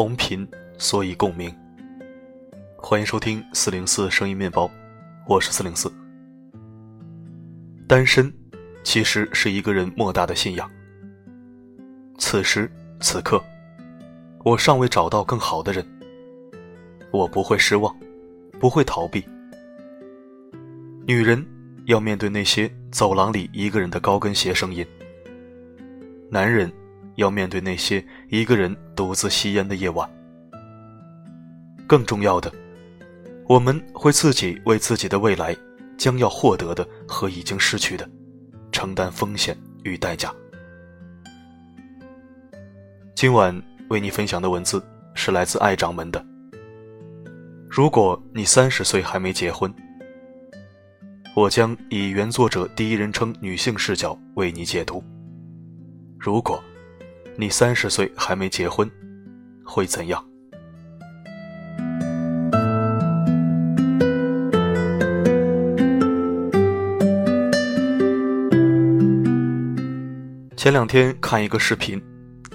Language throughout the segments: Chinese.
同频，所以共鸣。欢迎收听四零四声音面包，我是四零四。单身其实是一个人莫大的信仰。此时此刻，我尚未找到更好的人，我不会失望，不会逃避。女人要面对那些走廊里一个人的高跟鞋声音，男人。要面对那些一个人独自吸烟的夜晚。更重要的，我们会自己为自己的未来、将要获得的和已经失去的，承担风险与代价。今晚为你分享的文字是来自爱掌门的。如果你三十岁还没结婚，我将以原作者第一人称女性视角为你解读。如果。你三十岁还没结婚，会怎样？前两天看一个视频，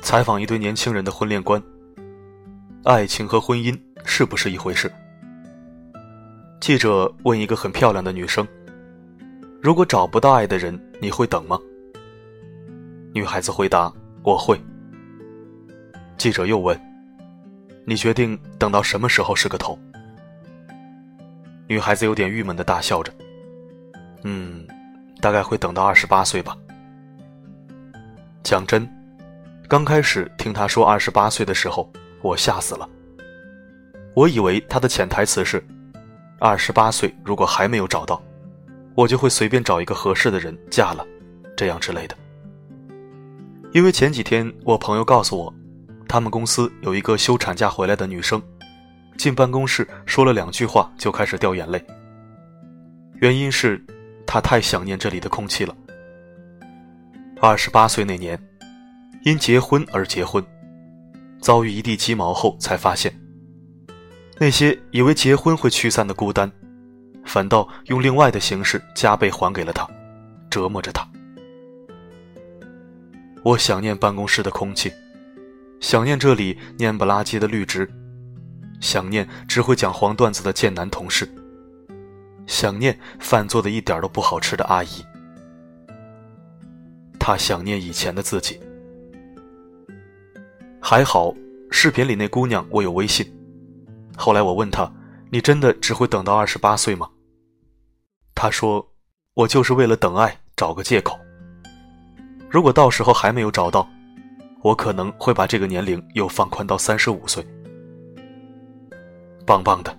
采访一对年轻人的婚恋观。爱情和婚姻是不是一回事？记者问一个很漂亮的女生：“如果找不到爱的人，你会等吗？”女孩子回答：“我会。”记者又问：“你决定等到什么时候是个头？”女孩子有点郁闷的大笑着：“嗯，大概会等到二十八岁吧。”讲真，刚开始听她说二十八岁的时候，我吓死了。我以为她的潜台词是：二十八岁如果还没有找到，我就会随便找一个合适的人嫁了，这样之类的。因为前几天我朋友告诉我。他们公司有一个休产假回来的女生，进办公室说了两句话就开始掉眼泪。原因是，她太想念这里的空气了。二十八岁那年，因结婚而结婚，遭遇一地鸡毛后才发现，那些以为结婚会驱散的孤单，反倒用另外的形式加倍还给了她，折磨着她。我想念办公室的空气。想念这里蔫不拉几的绿植，想念只会讲黄段子的贱男同事，想念饭做的一点都不好吃的阿姨。他想念以前的自己。还好，视频里那姑娘我有微信。后来我问她：“你真的只会等到二十八岁吗？”她说：“我就是为了等爱，找个借口。如果到时候还没有找到。”我可能会把这个年龄又放宽到三十五岁，棒棒的。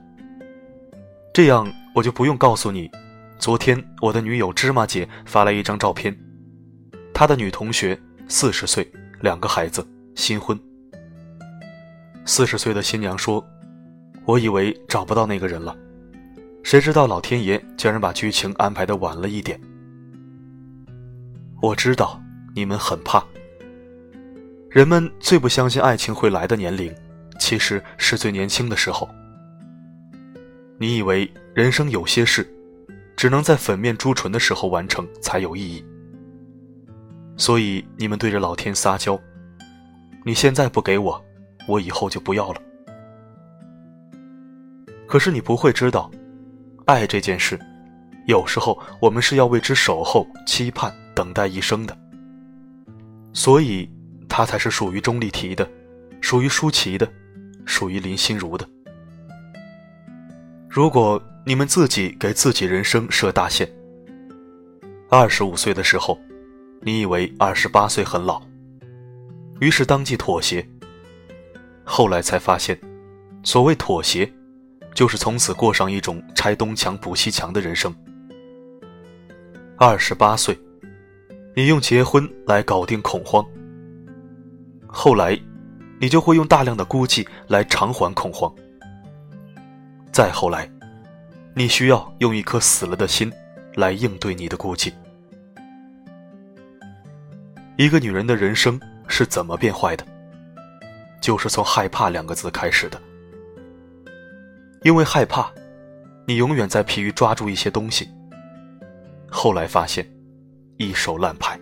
这样我就不用告诉你，昨天我的女友芝麻姐发来一张照片，她的女同学四十岁，两个孩子，新婚。四十岁的新娘说：“我以为找不到那个人了，谁知道老天爷竟然把剧情安排的晚了一点。”我知道你们很怕。人们最不相信爱情会来的年龄，其实是最年轻的时候。你以为人生有些事，只能在粉面朱唇的时候完成才有意义，所以你们对着老天撒娇：“你现在不给我，我以后就不要了。”可是你不会知道，爱这件事，有时候我们是要为之守候、期盼、等待一生的。所以。他才是属于钟丽缇的，属于舒淇的，属于林心如的。如果你们自己给自己人生设大限，二十五岁的时候，你以为二十八岁很老，于是当即妥协。后来才发现，所谓妥协，就是从此过上一种拆东墙补西墙的人生。二十八岁，你用结婚来搞定恐慌。后来，你就会用大量的孤寂来偿还恐慌。再后来，你需要用一颗死了的心来应对你的孤寂。一个女人的人生是怎么变坏的？就是从害怕两个字开始的。因为害怕，你永远在疲于抓住一些东西。后来发现，一手烂牌。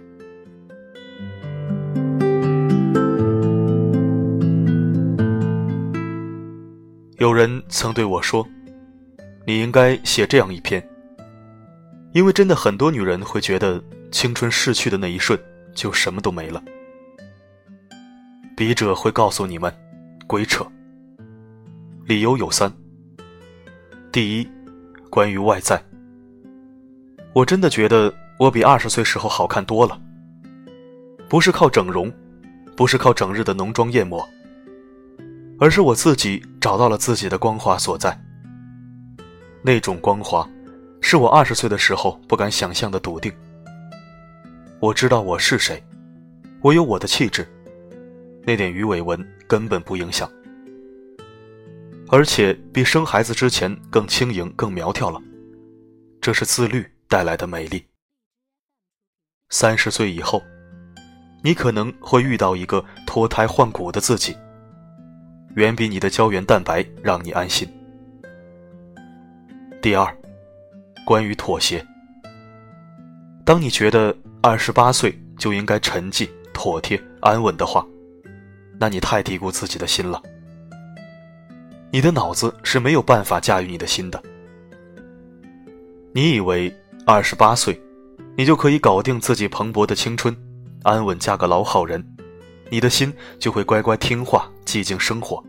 有人曾对我说：“你应该写这样一篇，因为真的很多女人会觉得青春逝去的那一瞬就什么都没了。”笔者会告诉你们，鬼扯。理由有三：第一，关于外在，我真的觉得我比二十岁时候好看多了，不是靠整容，不是靠整日的浓妆艳抹。而是我自己找到了自己的光华所在。那种光华，是我二十岁的时候不敢想象的笃定。我知道我是谁，我有我的气质，那点鱼尾纹根本不影响，而且比生孩子之前更轻盈、更苗条了。这是自律带来的美丽。三十岁以后，你可能会遇到一个脱胎换骨的自己。远比你的胶原蛋白让你安心。第二，关于妥协。当你觉得二十八岁就应该沉寂、妥帖、安稳的话，那你太低估自己的心了。你的脑子是没有办法驾驭你的心的。你以为二十八岁，你就可以搞定自己蓬勃的青春，安稳嫁个老好人。你的心就会乖乖听话，寂静生活。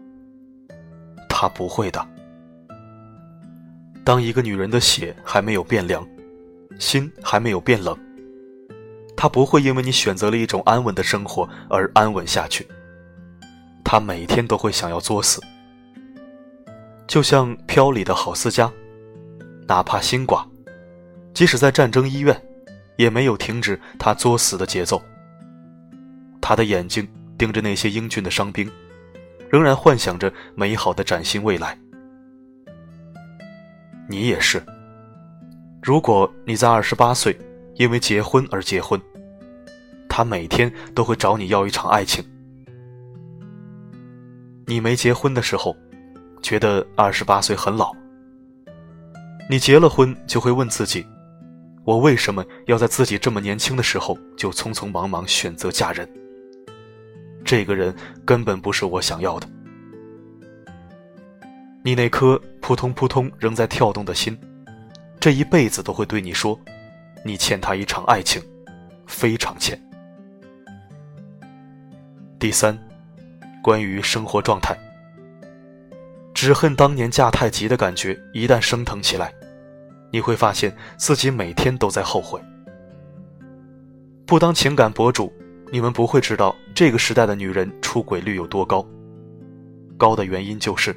他不会的。当一个女人的血还没有变凉，心还没有变冷，她不会因为你选择了一种安稳的生活而安稳下去。她每天都会想要作死，就像飘里的郝思嘉，哪怕心寡，即使在战争医院，也没有停止他作死的节奏。他的眼睛盯着那些英俊的伤兵，仍然幻想着美好的崭新未来。你也是。如果你在二十八岁因为结婚而结婚，他每天都会找你要一场爱情。你没结婚的时候，觉得二十八岁很老。你结了婚，就会问自己：我为什么要在自己这么年轻的时候就匆匆忙忙选择嫁人？这个人根本不是我想要的。你那颗扑通扑通仍在跳动的心，这一辈子都会对你说：“你欠他一场爱情，非常欠。”第三，关于生活状态，只恨当年嫁太急的感觉一旦升腾起来，你会发现自己每天都在后悔。不当情感博主。你们不会知道这个时代的女人出轨率有多高，高的原因就是，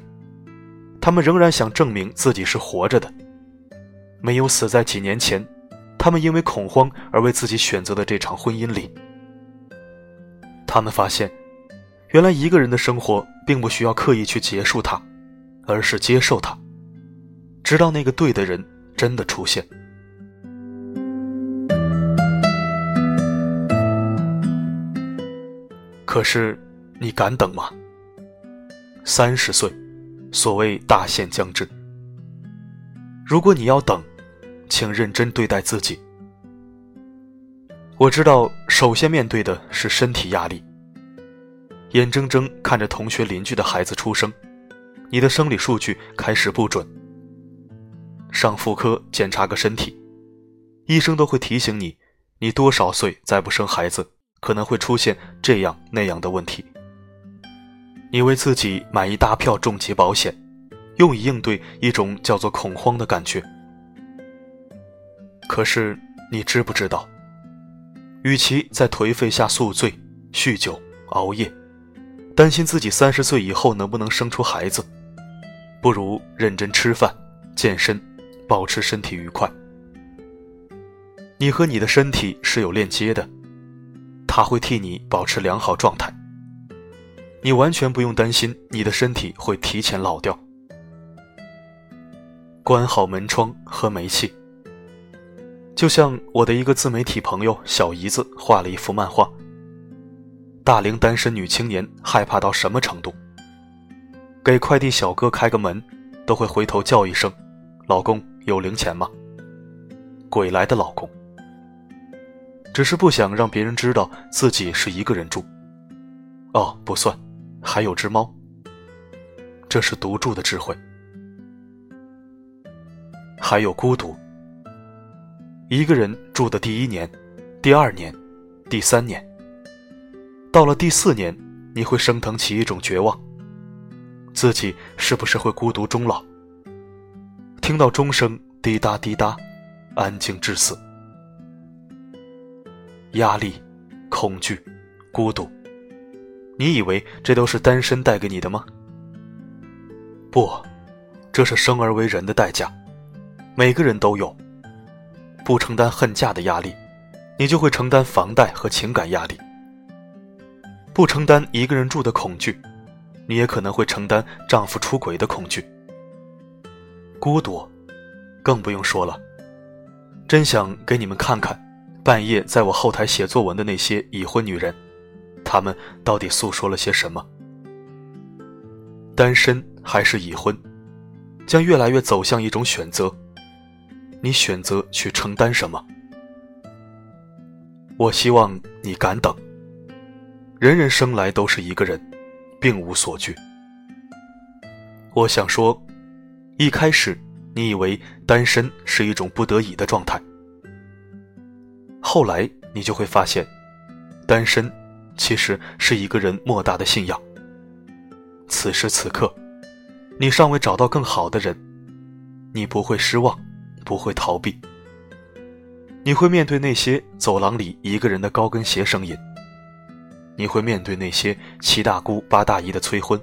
她们仍然想证明自己是活着的，没有死在几年前，她们因为恐慌而为自己选择的这场婚姻里。他们发现，原来一个人的生活并不需要刻意去结束它，而是接受它，直到那个对的人真的出现。可是，你敢等吗？三十岁，所谓大限将至。如果你要等，请认真对待自己。我知道，首先面对的是身体压力。眼睁睁看着同学邻居的孩子出生，你的生理数据开始不准。上妇科检查个身体，医生都会提醒你，你多少岁再不生孩子。可能会出现这样那样的问题。你为自己买一大票重疾保险，用以应对一种叫做恐慌的感觉。可是你知不知道，与其在颓废下宿醉、酗酒、熬夜，担心自己三十岁以后能不能生出孩子，不如认真吃饭、健身，保持身体愉快。你和你的身体是有链接的。他会替你保持良好状态，你完全不用担心你的身体会提前老掉。关好门窗和煤气。就像我的一个自媒体朋友小姨子画了一幅漫画。大龄单身女青年害怕到什么程度？给快递小哥开个门，都会回头叫一声：“老公，有零钱吗？”鬼来的老公。只是不想让别人知道自己是一个人住。哦，不算，还有只猫。这是独住的智慧。还有孤独。一个人住的第一年、第二年、第三年，到了第四年，你会升腾起一种绝望：自己是不是会孤独终老？听到钟声滴答滴答，安静至死。压力、恐惧、孤独，你以为这都是单身带给你的吗？不，这是生而为人的代价，每个人都有。不承担恨嫁的压力，你就会承担房贷和情感压力；不承担一个人住的恐惧，你也可能会承担丈夫出轨的恐惧。孤独，更不用说了。真想给你们看看，半夜在我后台写作文的那些已婚女人，她们到底诉说了些什么？单身还是已婚，将越来越走向一种选择。你选择去承担什么？我希望你敢等。人人生来都是一个人，并无所惧。我想说，一开始你以为单身是一种不得已的状态，后来你就会发现，单身其实是一个人莫大的信仰。此时此刻，你尚未找到更好的人，你不会失望。不会逃避，你会面对那些走廊里一个人的高跟鞋声音，你会面对那些七大姑八大姨的催婚。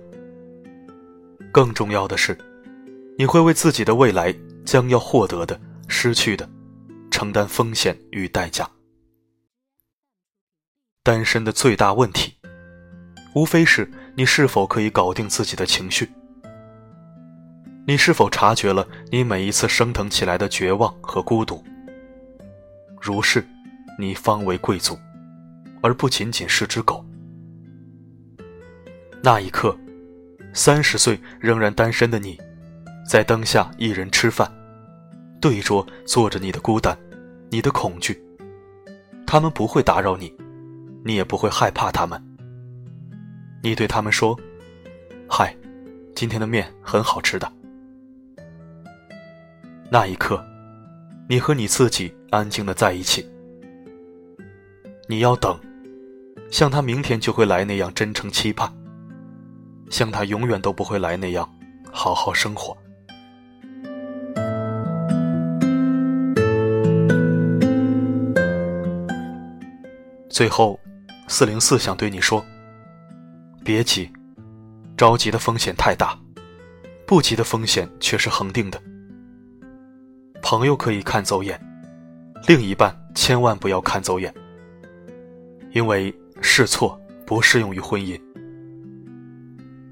更重要的是，你会为自己的未来将要获得的、失去的，承担风险与代价。单身的最大问题，无非是你是否可以搞定自己的情绪。你是否察觉了你每一次升腾起来的绝望和孤独？如是，你方为贵族，而不仅仅是只狗。那一刻，三十岁仍然单身的你，在灯下一人吃饭，对桌坐着你的孤单，你的恐惧。他们不会打扰你，你也不会害怕他们。你对他们说：“嗨，今天的面很好吃的。”那一刻，你和你自己安静的在一起。你要等，像他明天就会来那样真诚期盼，像他永远都不会来那样好好生活。最后，四零四想对你说：别急，着急的风险太大，不急的风险却是恒定的。朋友可以看走眼，另一半千万不要看走眼，因为试错不适用于婚姻。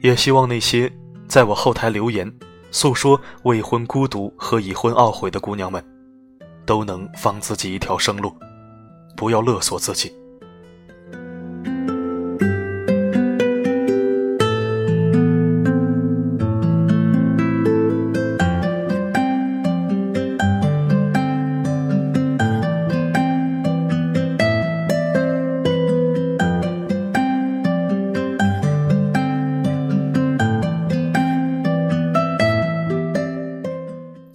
也希望那些在我后台留言诉说未婚孤独和已婚懊悔的姑娘们，都能放自己一条生路，不要勒索自己。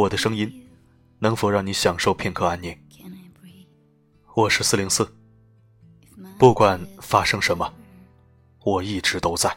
我的声音能否让你享受片刻安宁？我是四零四，不管发生什么，我一直都在。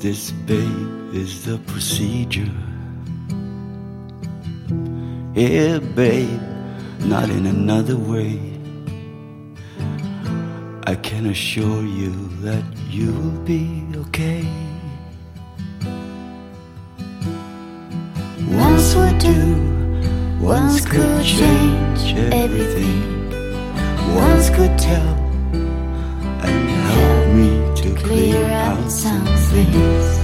This, babe, is the procedure. Yeah, babe, not in another way. I can assure you that you will be okay. Once would do, once could change everything. Once could tell and help me to clear out some things.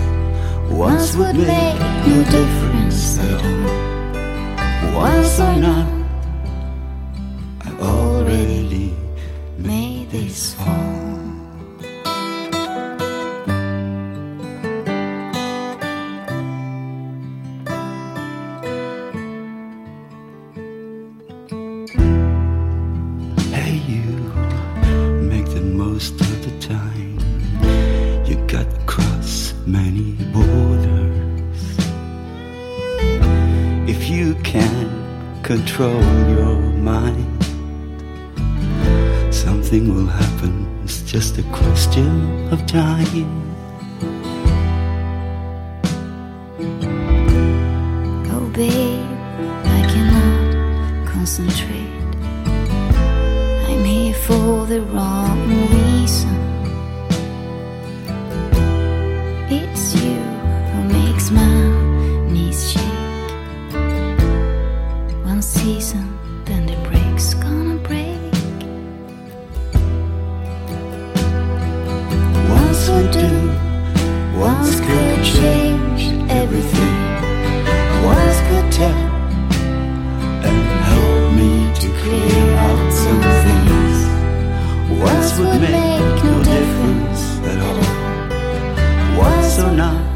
Once would make no difference at all. Once or not, I already made this fall. Control your mind, something will happen. It's just a question of time. Oh, babe, I cannot concentrate. শোনা